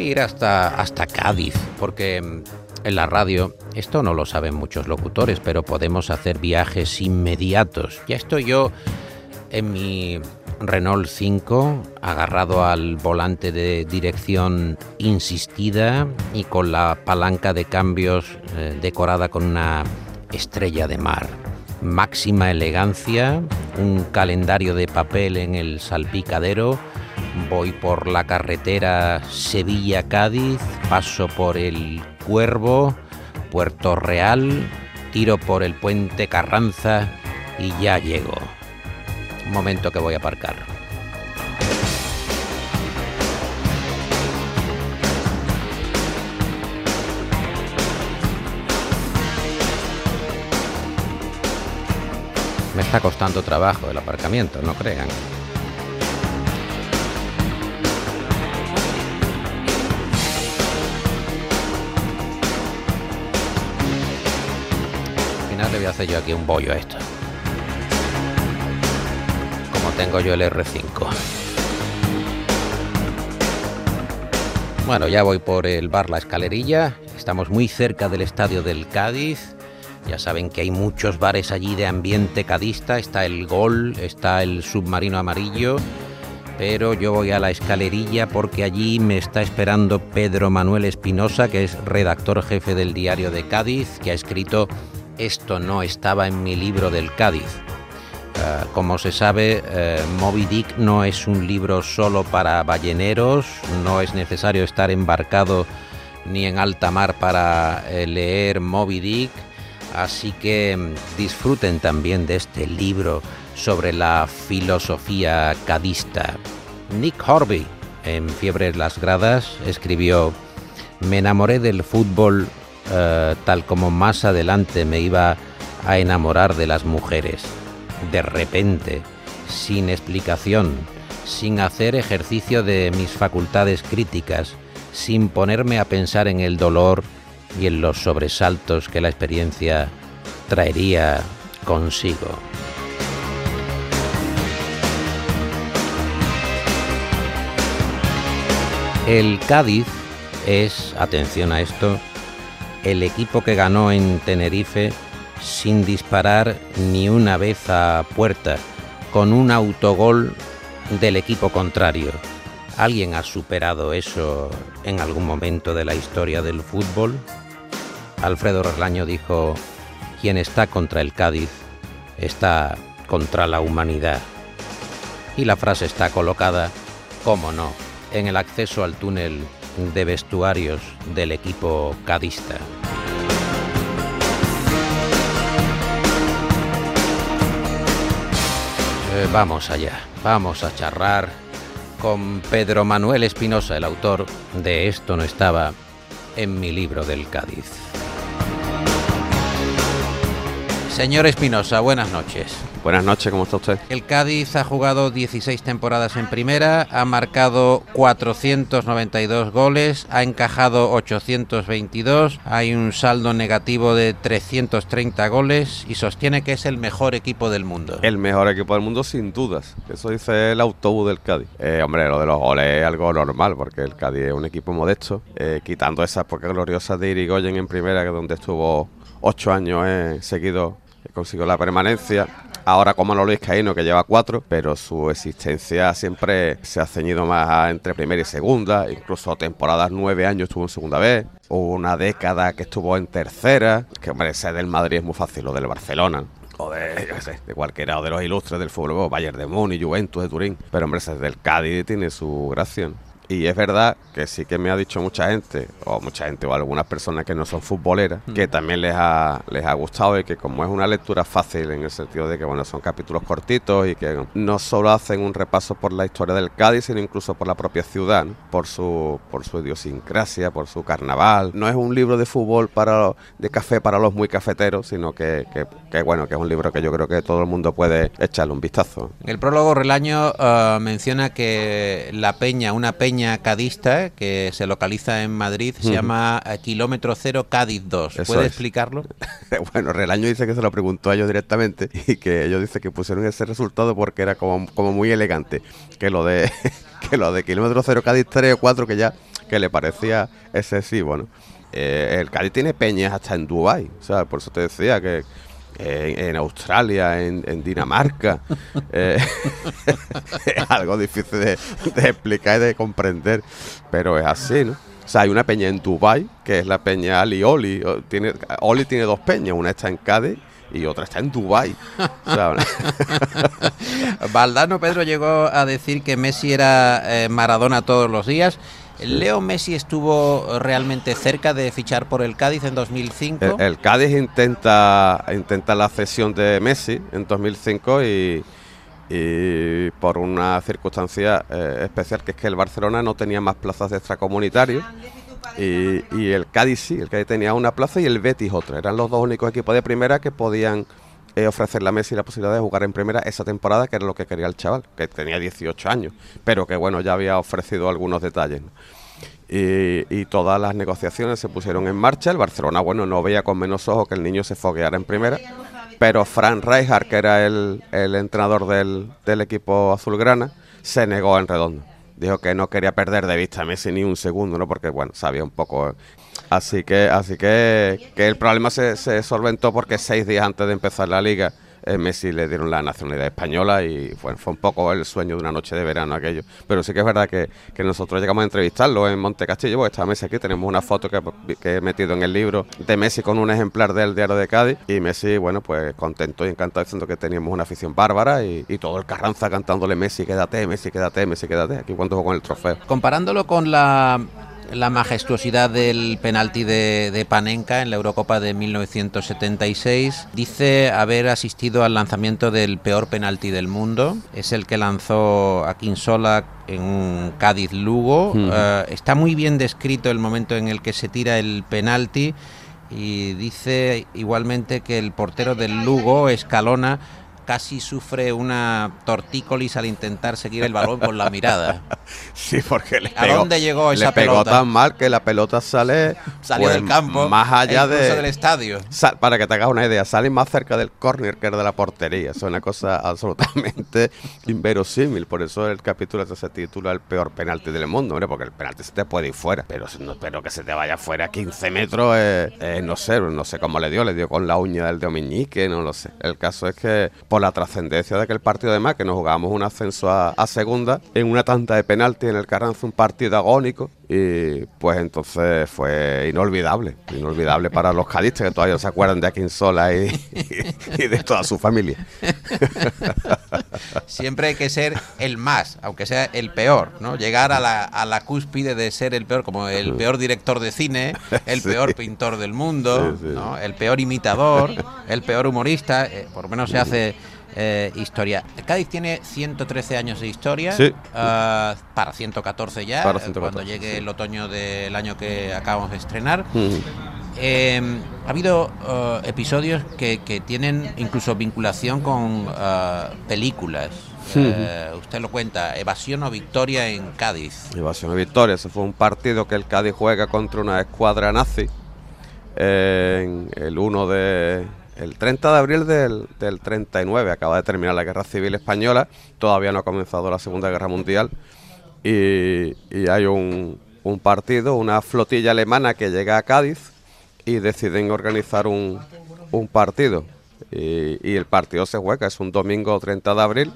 ir hasta, hasta Cádiz, porque mm, en la radio, esto no lo saben muchos locutores, pero podemos hacer viajes inmediatos. Ya estoy yo en mi Renault 5, agarrado al volante de dirección insistida y con la palanca de cambios eh, decorada con una estrella de mar. Máxima elegancia, un calendario de papel en el salpicadero. Voy por la carretera Sevilla-Cádiz, paso por el Cuervo, Puerto Real, tiro por el puente Carranza y ya llego. Un momento que voy a aparcar. Me está costando trabajo el aparcamiento, no crean. Le voy a hacer yo aquí un bollo a esto. Como tengo yo el R5. Bueno, ya voy por el bar La Escalerilla. Estamos muy cerca del estadio del Cádiz. Ya saben que hay muchos bares allí de ambiente cadista. Está el Gol, está el Submarino Amarillo. Pero yo voy a la escalerilla porque allí me está esperando Pedro Manuel Espinosa, que es redactor jefe del diario de Cádiz, que ha escrito esto no estaba en mi libro del Cádiz. Eh, como se sabe, eh, Moby Dick no es un libro solo para balleneros, no es necesario estar embarcado ni en alta mar para eh, leer Moby Dick, así que mm, disfruten también de este libro sobre la filosofía cadista. Nick Horby, en Fiebre las Gradas, escribió, me enamoré del fútbol eh, tal como más adelante me iba a enamorar de las mujeres. De repente, sin explicación, sin hacer ejercicio de mis facultades críticas, sin ponerme a pensar en el dolor y en los sobresaltos que la experiencia traería consigo. El Cádiz es, atención a esto, el equipo que ganó en Tenerife sin disparar ni una vez a puerta, con un autogol del equipo contrario. ¿Alguien ha superado eso en algún momento de la historia del fútbol? Alfredo Relaño dijo, quien está contra el Cádiz está contra la humanidad. Y la frase está colocada, cómo no, en el acceso al túnel de vestuarios del equipo cadista. Eh, vamos allá, vamos a charrar con Pedro Manuel Espinosa, el autor de Esto no estaba en mi libro del Cádiz. Señor Espinosa, buenas noches. Buenas noches, ¿cómo está usted? El Cádiz ha jugado 16 temporadas en primera, ha marcado 492 goles, ha encajado 822, hay un saldo negativo de 330 goles y sostiene que es el mejor equipo del mundo. El mejor equipo del mundo sin dudas, eso dice el autobús del Cádiz. Eh, hombre, lo de los goles es algo normal porque el Cádiz es un equipo modesto, eh, quitando esas porque gloriosas de Irigoyen en primera, que donde estuvo ocho años eh, seguidos consiguió la permanencia. Ahora como lo Luis Caíno que lleva cuatro, pero su existencia siempre se ha ceñido más entre primera y segunda, incluso temporadas nueve años estuvo en segunda vez, una década que estuvo en tercera, que hombre, ser del Madrid es muy fácil, lo del Barcelona, o de, de cualquiera de los ilustres del fútbol, Bayern de Múnich, Juventus de Turín, pero hombre, ser del Cádiz tiene su gracia. Y es verdad que sí que me ha dicho mucha gente, o mucha gente, o algunas personas que no son futboleras, mm. que también les ha, les ha gustado y que como es una lectura fácil en el sentido de que bueno son capítulos cortitos y que no solo hacen un repaso por la historia del Cádiz, sino incluso por la propia ciudad, por su por su idiosincrasia, por su carnaval. No es un libro de fútbol para de café para los muy cafeteros, sino que, que, bueno, que es un libro que yo creo que todo el mundo puede echarle un vistazo. El prólogo Relaño uh, menciona que la peña, una peña cadista que se localiza en Madrid, se llama eh, Kilómetro Cero Cádiz 2. ¿Puede explicarlo? bueno, Relaño dice que se lo preguntó a ellos directamente y que ellos dicen que pusieron ese resultado porque era como, como muy elegante. Que lo de que lo de Kilómetro Cero Cádiz 3 o 4 que ya que le parecía excesivo, ¿no? Eh, el Cádiz tiene peñas hasta en Dubái, sea, Por eso te decía que en, Australia, en, Dinamarca. Eh, es algo difícil de, explicar y de comprender, pero es así, ¿no? O sea, hay una peña en Dubai que es la peña Ali Oli. Tiene, Oli tiene dos peñas, una está en Cádiz y otra está en Dubai. Valdano Pedro llegó a decir que Messi era eh, Maradona todos los días. ¿Leo Messi estuvo realmente cerca de fichar por el Cádiz en 2005? El, Cádiz intenta, intenta la cesión de Messi en 2005 y, por una circunstancia eh, especial que es que el Barcelona no tenía más plazas de extracomunitarios y, y, el Cádiz sí, el Cádiz tenía una plaza y el Betis otra. Eran los dos únicos equipos de primera que podían eh, ofrecerle a Messi la posibilidad de jugar en primera esa temporada, que era lo que quería el chaval, que tenía 18 años, pero que bueno, ya había ofrecido algunos detalles. Y, todas las negociaciones se pusieron en marcha. El Barcelona, bueno, no veía con menos ojos que el niño se fogueara en primera, pero Fran Rijkaard, que era el, entrenador del, del equipo azulgrana, se negó en redondo dijo que no quería perder de vista a Messi ni un segundo, ¿no? Porque, bueno, sabía un poco. Así que, así que, que el problema se, se solventó porque seis días antes de empezar la liga eh, Messi le dieron la nacionalidad española y fue, fue un poco el sueño de una noche de verano aquello. Pero sí que es verdad que, nosotros llegamos a entrevistarlo en Monte Castillo, porque estaba Messi aquí, tenemos una foto que, he metido en el libro de Messi con un ejemplar del diario de Cádiz y Messi, bueno, pues contento y encantado diciendo que teníamos una afición bárbara y, todo el Carranza cantándole Messi, quédate, Messi, quédate, Messi, quédate, aquí cuando jugó con el trofeo. Comparándolo con la la majestuosidad del penalti de, Panenka en la Eurocopa de 1976. Dice haber asistido al lanzamiento del peor penalti del mundo. Es el que lanzó a Quinsola en Cádiz Lugo. Eh, está muy bien descrito el momento en el que se tira el penalti. Y dice igualmente que el portero del Lugo, Escalona, casi sufre una tortícolis al intentar seguir el balón con la mirada. Sí, porque le ¿A dónde llegó esa le pegó tan mal que la pelota sale salió del pues, campo, más allá e del estadio. para que te hagas una idea, sale más cerca del córner que de la portería. Es una cosa absolutamente inverosímil. Por eso el capítulo se titula El peor penalti del mundo, porque el penalti se te puede ir fuera, pero no espero que se te vaya fuera 15 metros, eh, eh, no sé, no sé cómo le dio, le dio con la uña del de no lo sé. El caso es que la trascendencia de aquel partido además, que nos jugábamos un ascenso a, segunda, en una tanta de penalti en el Carranza, un partido agónico, y pues entonces fue inolvidable, inolvidable para los cadistas que todavía se acuerdan de Aquinsola y, y, y de toda su familia. Siempre hay que ser el más, aunque sea el peor, ¿no? Llegar a la, a la cúspide de ser el peor, como el peor director de cine, el peor pintor del mundo, ¿no? el peor imitador, el peor humorista, eh, por lo menos se hace eh, historia. Cádiz tiene 113 años de historia, ah, para 114 ya, cuando llegue el otoño del año que acabamos de estrenar. Em, ha habido ah, episodios que, tienen incluso vinculación con ah, películas. Eh, usted lo cuenta, evasión o victoria en Cádiz. Evasión o victoria, ese fue un partido que el Cádiz juega contra una escuadra nazi en el 1 de el 30 de abril del, 39 acaba de terminar la Guerra Civil Española, todavía no ha comenzado la Segunda Guerra Mundial. Y, hay un, partido, una flotilla alemana que llega a Cádiz y deciden organizar un, partido. Y, el partido se juega, es un domingo 30 de abril,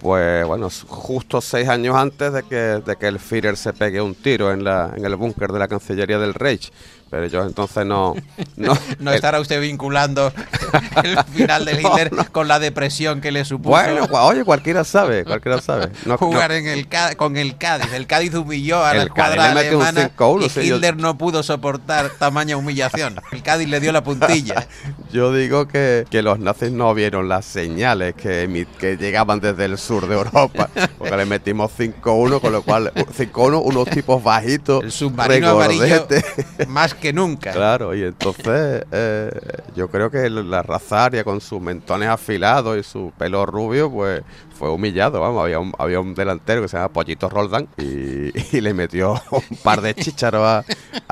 pues bueno, justo seis años antes de que, el Führer se pegue un tiro en el búnker de la Cancillería del Reich pero yo entonces no... No, estará usted vinculando el final del Hitler con la depresión que le supuso. Bueno, oye, cualquiera sabe, cualquiera sabe. Jugar En el, con el Cádiz. El Cádiz humilló a la escuadra alemana y Hitler no pudo soportar tamaña humillación. El Cádiz le dio la puntilla. yo digo que, que los nazis no vieron las señales que, que llegaban desde el sur de Europa, porque le metimos 5-1, con lo cual 5-1, unos tipos bajitos, el submarino amarillo, más que nunca. Claro, y entonces eh, yo creo que la razaria con sus mentones afilados y su pelo rubio, pues fue humillado, vamos, había un, había un delantero que se llama Pollito Roldán y, le metió un par de chícharos a,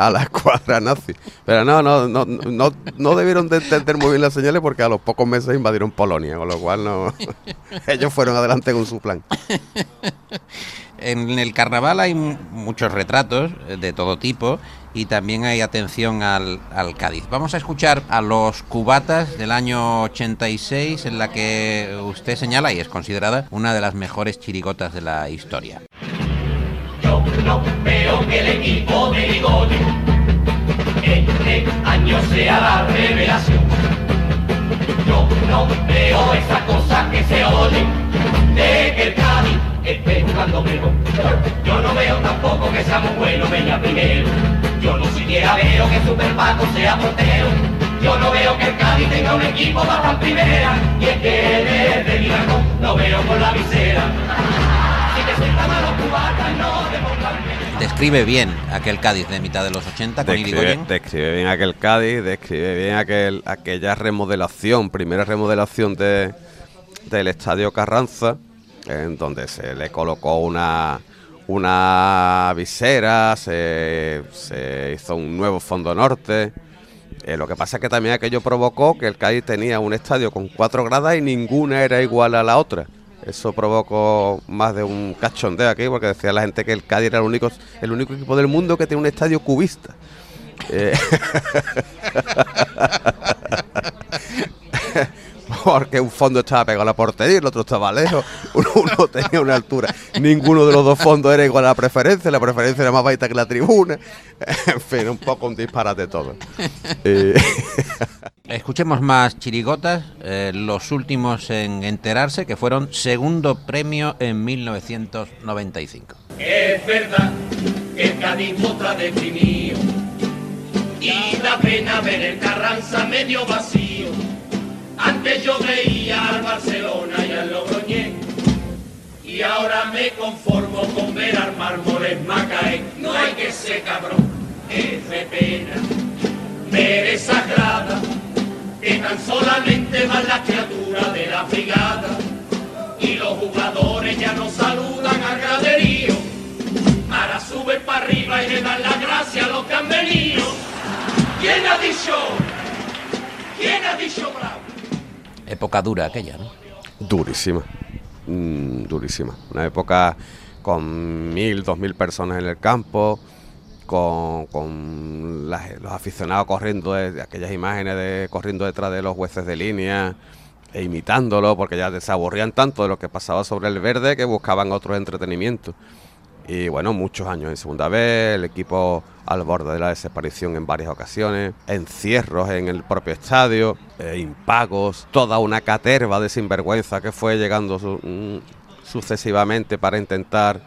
la escuadra nazi. Pero no, no, no, no, no debieron de entender muy bien las señales porque a los pocos meses invadieron Polonia, con lo cual no ellos fueron adelante con su plan. En el carnaval hay muchos retratos de todo tipo y también hay atención al, al, Cádiz. Vamos a escuchar a los cubatas del año 86 en la que usted señala y es considerada una de las mejores chirigotas de la historia. Yo no veo que el equipo de este año sea la revelación. Yo no veo esa cosa que se oye de que el Cádiz esté jugando mejor. Yo no veo tampoco que sea muy bueno Peña primero. Yo no siquiera veo que Super Paco sea portero. Yo no veo que el Cádiz tenga un equipo para primera. Y es que desde mi no veo con la visera. Describe bien aquel Cádiz de mitad de los 80 con describe, Describe bien aquel Cádiz, describe bien aquel, aquella remodelación, primera remodelación de, del Estadio Carranza, en donde se le colocó una, una visera, se, hizo un nuevo fondo norte. Eh, lo que pasa es que también aquello provocó que el Cádiz tenía un estadio con cuatro gradas y ninguna era igual a la otra. Eso provocó más de un cachondeo aquí, porque decía la gente que el Cádiz era el único, el único equipo del mundo que tiene un estadio cubista. Eh, porque un fondo estaba pegado a la portería, el otro estaba lejos, uno, tenía una altura. Ninguno de los dos fondos era igual a la preferencia, la preferencia era más baita que la tribuna. En fin, un poco un disparate todo. Eh, Escuchemos más chirigotas, eh, los últimos en enterarse que fueron segundo premio en 1995. Es verdad que el Cádiz está deprimido y da pena ver el Carranza medio vacío. Antes yo veía al Barcelona y al Logroñés y ahora me conformo con ver al Mármoles Macaé. No hay que ser cabrón, es de pena van las criaturas de la brigada y los jugadores ya no saludan al graderío. Ahora suben para arriba y le dan la gracia a los que han venido. ¿Quién ha dicho? ¿Quién ha dicho bravo? Época dura aquella, ¿no? Durísima, mm, durísima. Una época con mil, dos mil personas en el campo, con, los aficionados corriendo de, aquellas imágenes de corriendo detrás de los jueces de línea e imitándolo porque ya se aburrían tanto de lo que pasaba sobre el verde que buscaban otros entretenimientos. Y bueno, muchos años en segunda vez, el equipo al borde de la desaparición en varias ocasiones, encierros en el propio estadio, eh, impagos, toda una caterva de sinvergüenza que fue llegando mm, sucesivamente para intentar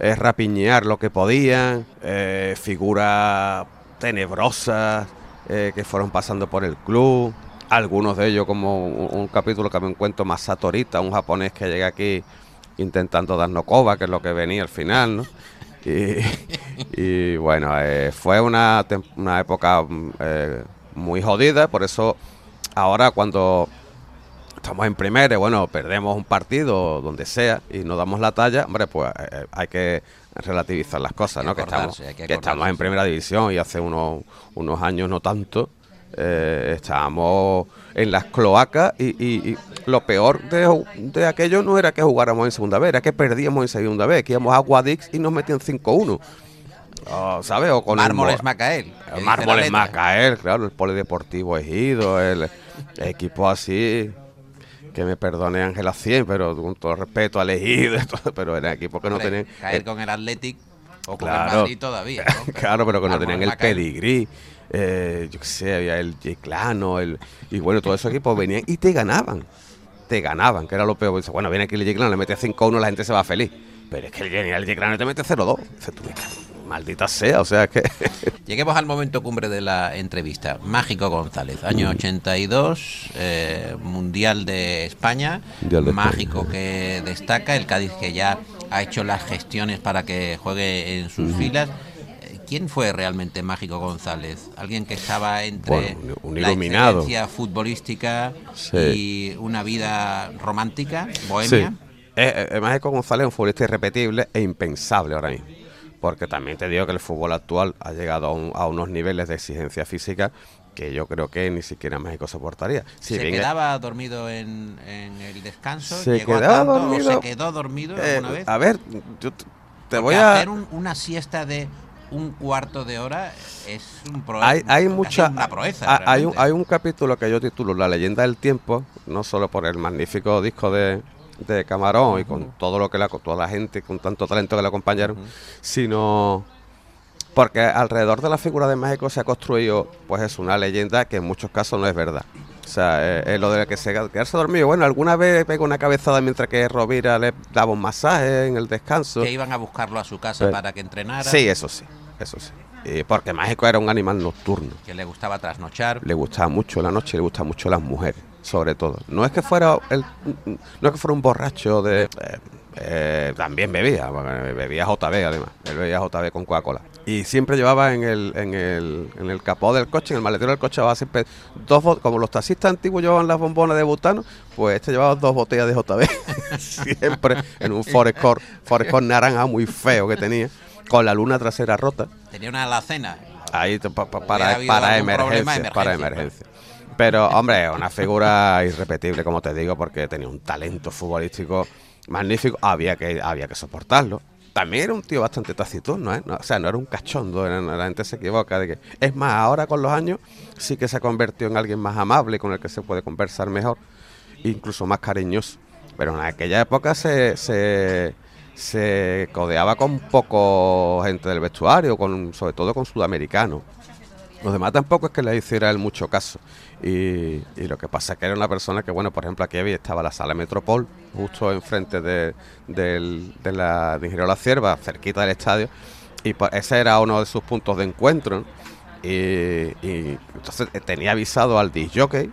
es rapiñear lo que podían, eh, figuras tenebrosas eh, que fueron pasando por el club, algunos de ellos como un, capítulo que me encuentro más Satorita, un japonés que llega aquí intentando darnos coba, que es lo que venía al final, ¿no? Y, bueno, eh, fue una, una época muy jodida, por eso ahora cuando estamos en primera, bueno, perdemos un partido donde sea y no damos la talla, hombre, pues eh, eh, hay que relativizar las cosas, ¿no? Que estamos, que, estamos en primera división y hace unos, unos años no tanto eh, estábamos en las cloacas y, lo peor de, de, aquello no era que jugáramos en segunda vez, era que perdíamos en segunda vez, que íbamos a Guadix y nos metían 5-1. ¿Sabes? O con Mármoles Macael. Mármoles Macael, claro, el polideportivo Ejido, el equipo así que me perdone Ángela 100, pero con todo respeto al elegido, pero era equipo que no tenían... Caer con el Athletic o con el Madrid todavía. claro, pero que no tenían el pedigrí. Eh, yo qué sé, había el Yeclano, el, y bueno, todos esos equipos venían y te ganaban. Te ganaban, que era lo peor. Dice, bueno, viene aquí el Yeclano, le mete 5-1, la gente se va feliz. Pero es que el Yeclano te mete 0-2. Maldita sea, o sea que... Lleguemos al momento cumbre de la entrevista. Mágico González, año 82, mm. eh, Mundial de España. Mágico que destaca, el Cádiz que ya ha hecho las gestiones para que juegue en sus filas. Eh, ¿Quién fue realmente Mágico González? Alguien que estaba entre un iluminado. la futbolística y una vida romántica, bohemia. Eh, Mágico González es un futbolista irrepetible e impensable ahora mismo porque también te digo que el fútbol actual ha llegado a, unos niveles de exigencia física que yo creo que ni siquiera México soportaría. ¿Se quedaba dormido en, el descanso? ¿Se quedaba dormido? ¿Se quedó dormido alguna eh, vez? A ver, yo te voy a... hacer una siesta de un cuarto de hora es un. Hay, hay mucha. Una proeza. Hay un, hay un capítulo que yo titulo La leyenda del tiempo, no solo por el magnífico disco de, de Camarón y con todo lo que la, toda la gente, con tanto talento que le acompañaron, sino porque alrededor de la figura de México se ha construido, pues es una leyenda que en muchos casos no es verdad. O sea, es, lo de que se quedarse dormido. Bueno, alguna vez pegó una cabezada mientras que Rovira le daba un masaje en el descanso. Que iban a buscarlo a su casa para que entrenara. Sí, eso sí, eso sí. Y porque México era un animal nocturno. Que le gustaba trasnochar. Le gustaba mucho la noche, le gustan mucho las mujeres, sobre todo. No es que fuera el, no es que fuera un borracho de eh, eh, también bebía, bebía JB además, él bebía JB con Coca-Cola. Y siempre llevaba en el, en, el, en el capó del coche, en el maletero del coche, llevaba siempre dos como los taxistas antiguos llevaban las bombonas de butano, pues este llevaba dos botellas de JB, siempre en un Forescore, Forescore naranja muy feo que tenía, con la luna trasera rota. Tenía una alacena. Ahí para, para emergencia, para emergencia. Pero, hombre, una figura irrepetible, como te digo, porque tenía un talento futbolístico magnífico, había que, había que soportarlo. También era un tío bastante taciturno, ¿eh? o sea, no era un cachondo, la gente se equivoca. De que, es más, ahora con los años sí que se ha convertido en alguien más amable, con el que se puede conversar mejor, incluso más cariñoso. Pero en aquella época se, se, se codeaba con poco gente del vestuario, con, sobre todo con sudamericanos. Los demás tampoco es que le hiciera él mucho caso. Y, lo que pasa es que era una persona que, bueno, por ejemplo, aquí había, estaba la sala Metropol, justo enfrente de, de la de La Cierva, cerquita del estadio, y pues, ese era uno de sus puntos de encuentro. Y, entonces eh, tenía avisado al disc jockey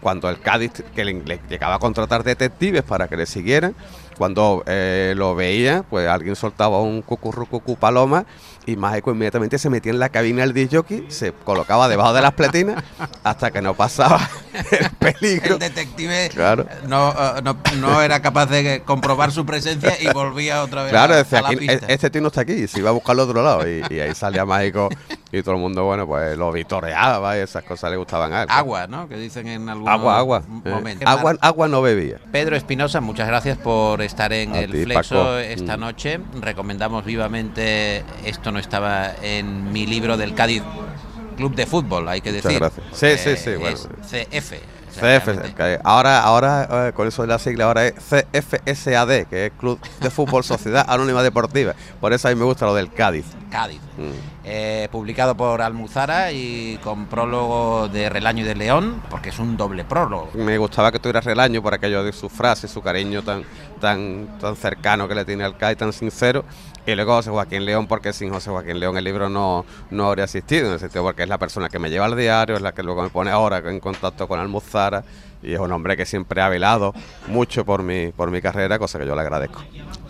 cuando el Cádiz que le, llegaba a contratar detectives para que le siguieran cuando eh, lo veía, pues alguien soltaba un cucurrucucu paloma y Mágico inmediatamente se metía en la cabina del disc se colocaba debajo de las pletinas hasta que no pasaba el peligro. El detective claro. no, eh, no, no, era capaz de comprobar su presencia y volvía otra vez claro, decía, aquí, este tío no está aquí, y se iba a buscar al otro lado y, ahí salía Mágico y todo el mundo, bueno, pues lo vitoreaba y esas cosas le gustaban a él. Agua, ¿no? Que dicen en algún agua, agua, eh, agua, agua no bebía. Pedro Espinosa, muchas gracias por estar en el Flexo esta mm. noche. Recomendamos vivamente, esto no estaba en mi libro del Cádiz Club de Fútbol, hay que decir. Gracias. Sí, sí, sí. Bueno. CF. CF, ahora, ahora eh, con eso de la sigla, ahora es CFSAD, que es Club de Fútbol Sociedad Anónima Deportiva. Por eso a mí me gusta lo del Cádiz. Cádiz. Mm. Eh, publicado por Almuzara y con prólogo de Relaño y de León, porque es un doble prólogo. Me gustaba que tuviera Relaño por aquello de su frase, su cariño tan, tan, tan cercano que le tiene al CAI, tan sincero. Y luego José Joaquín León, porque sin José Joaquín León el libro no, no habría existido, en el sentido porque es la persona que me lleva al diario, es la que luego me pone ahora en contacto con Almuzara y es un hombre que siempre ha velado mucho por mi, por mi carrera, cosa que yo le agradezco.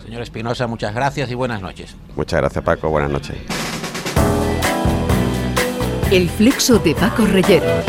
Señor Espinosa, muchas gracias y buenas noches. Muchas gracias Paco, buenas noches. El flexo de Paco Reyero.